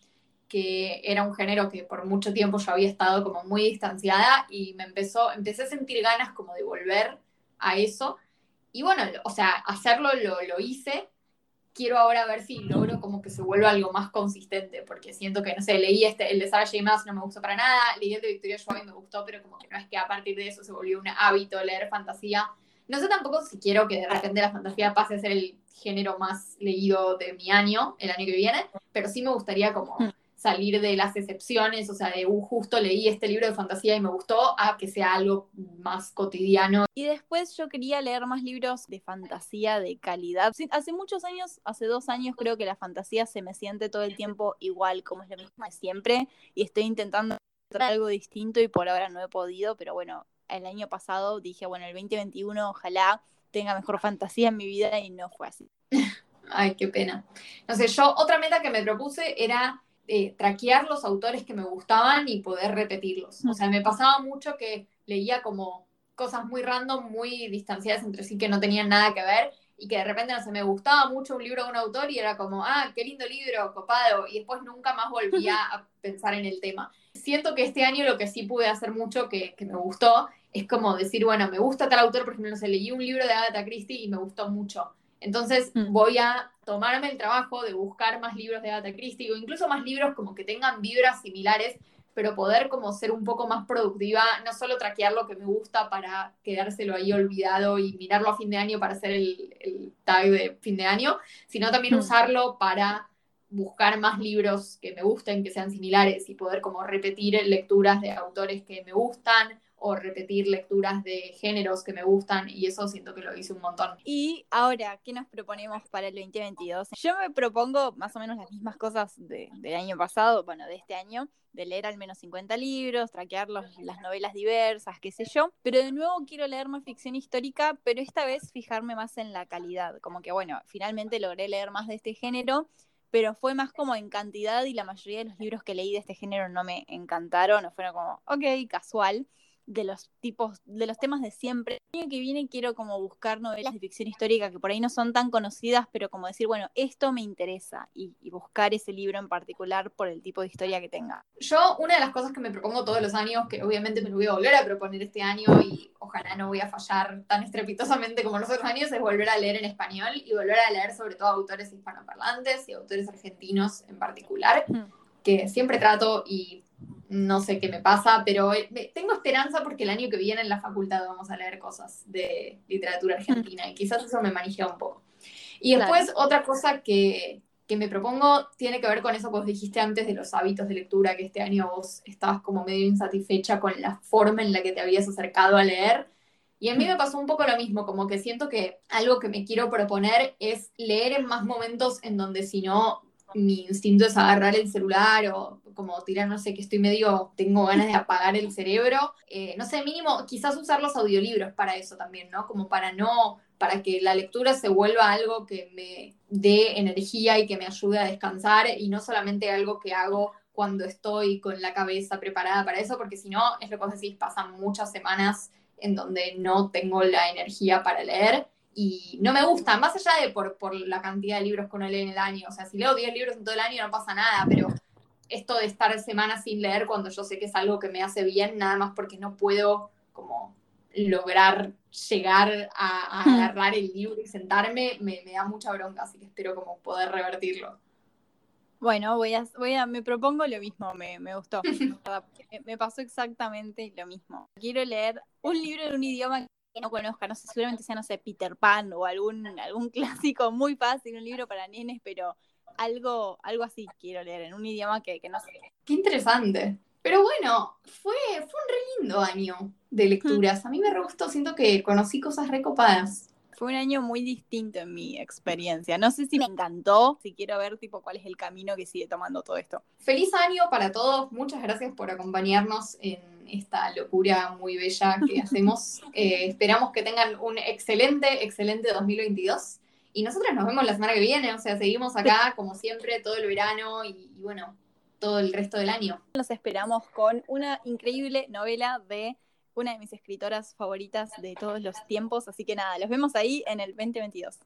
que era un género que por mucho tiempo yo había estado como muy distanciada y me empezó, empecé a sentir ganas como de volver a eso. Y bueno, o sea, hacerlo lo, lo hice, quiero ahora ver si logro como que se vuelva algo más consistente, porque siento que, no sé, leí este, el de Sarah J. Maas, no me gustó para nada, leí el de Victoria Schwab y me gustó, pero como que no es que a partir de eso se volvió un hábito leer fantasía. No sé tampoco si quiero que de repente la fantasía pase a ser el género más leído de mi año, el año que viene, pero sí me gustaría como mm salir de las excepciones, o sea, de uh, justo leí este libro de fantasía y me gustó, a que sea algo más cotidiano. Y después yo quería leer más libros de fantasía de calidad. Hace muchos años, hace dos años creo que la fantasía se me siente todo el tiempo igual, como es lo mismo de siempre, y estoy intentando hacer algo distinto y por ahora no he podido, pero bueno, el año pasado dije, bueno, el 2021 ojalá tenga mejor fantasía en mi vida y no fue así. Ay, qué pena. No sé, yo otra meta que me propuse era eh, traquear los autores que me gustaban y poder repetirlos. O sea, me pasaba mucho que leía como cosas muy random, muy distanciadas entre sí que no tenían nada que ver y que de repente, no sé, me gustaba mucho un libro de un autor y era como, ah, qué lindo libro, copado, y después nunca más volvía a pensar en el tema. Siento que este año lo que sí pude hacer mucho, que, me gustó, es como decir, bueno, me gusta tal autor, por ejemplo, no sé, leí un libro de Agatha Christie y me gustó mucho. Entonces mm. voy a tomarme el trabajo de buscar más libros de Agatha Christie o incluso más libros como que tengan vibras similares, pero poder como ser un poco más productiva, no solo traquear lo que me gusta para quedárselo ahí olvidado y mirarlo a fin de año para hacer el, tag de fin de año, sino también mm. usarlo para buscar más libros que me gusten, que sean similares y poder como repetir lecturas de autores que me gustan o repetir lecturas de géneros que me gustan y eso siento que lo hice un montón. Y ahora, ¿qué nos proponemos para el 2022? Yo me propongo más o menos las mismas cosas del año pasado, bueno, de este año, de leer al menos 50 libros, traquear las novelas diversas, qué sé yo, pero de nuevo quiero leer más ficción histórica, pero esta vez fijarme más en la calidad, como que bueno, finalmente logré leer más de este género pero fue más como en cantidad y la mayoría de los libros que leí de este género no me encantaron, o fueron como, ok, casual. De los tipos, de los temas de siempre. El año que viene quiero como buscar novelas de ficción histórica que por ahí no son tan conocidas, pero como decir, bueno, esto me interesa y, buscar ese libro en particular por el tipo de historia que tenga. Yo, una de las cosas que me propongo todos los años, que obviamente me lo voy a volver a proponer este año y ojalá no voy a fallar tan estrepitosamente como los otros años, es volver a leer en español y volver a leer sobre todo autores hispanoparlantes y autores argentinos en particular, que siempre trato y no sé qué me pasa, pero eh, tengo esperanza porque el año que viene en la facultad vamos a leer cosas de literatura argentina y quizás eso me manejea un poco. Y después otra cosa que, que, me propongo tiene que ver con eso que vos dijiste antes de los hábitos de lectura, que este año vos estabas como medio insatisfecha con la forma en la que te habías acercado a leer. Y a mí me pasó un poco lo mismo, como que siento que algo que me quiero proponer es leer en más momentos en donde si no mi instinto es agarrar el celular o como tirar, no sé, que estoy medio, tengo ganas de apagar el cerebro. Eh, no sé, mínimo, quizás usar los audiolibros para eso también, ¿no? Como para no, para que la lectura se vuelva algo que me dé energía y que me ayude a descansar y no solamente algo que hago cuando estoy con la cabeza preparada para eso, porque si no, es lo que vos decís, pasan muchas semanas en donde no tengo la energía para leer y no me gusta, más allá de por, por, la cantidad de libros que uno lee en el año. O sea, si leo 10 libros en todo el año no pasa nada, pero esto de estar semanas sin leer cuando yo sé que es algo que me hace bien, nada más porque no puedo como lograr llegar a, hmm. agarrar el libro y sentarme, me, da mucha bronca, así que espero como poder revertirlo. Bueno, voy a, voy a, me propongo lo mismo, me, me gustó. me pasó exactamente lo mismo. Quiero leer un libro en un idioma no conozca, no sé, seguramente sea, no sé, Peter Pan o algún, algún clásico muy fácil, un libro para nenes, pero algo, algo así quiero leer, en un idioma que, no sé. Qué interesante. Pero bueno, fue, fue un re lindo año de lecturas. A mí me re gustó, siento que conocí cosas recopadas. Fue un año muy distinto en mi experiencia. No sé si me encantó, si quiero ver tipo cuál es el camino que sigue tomando todo esto. Feliz año para todos. Muchas gracias por acompañarnos en esta locura muy bella que hacemos. Eh, esperamos que tengan un excelente, excelente 2022. Y nosotros nos vemos la semana que viene, o sea, seguimos acá como siempre todo el verano y, y bueno, todo el resto del año. Nos esperamos con una increíble novela de una de mis escritoras favoritas de todos los tiempos. Así que nada, los vemos ahí en el 2022.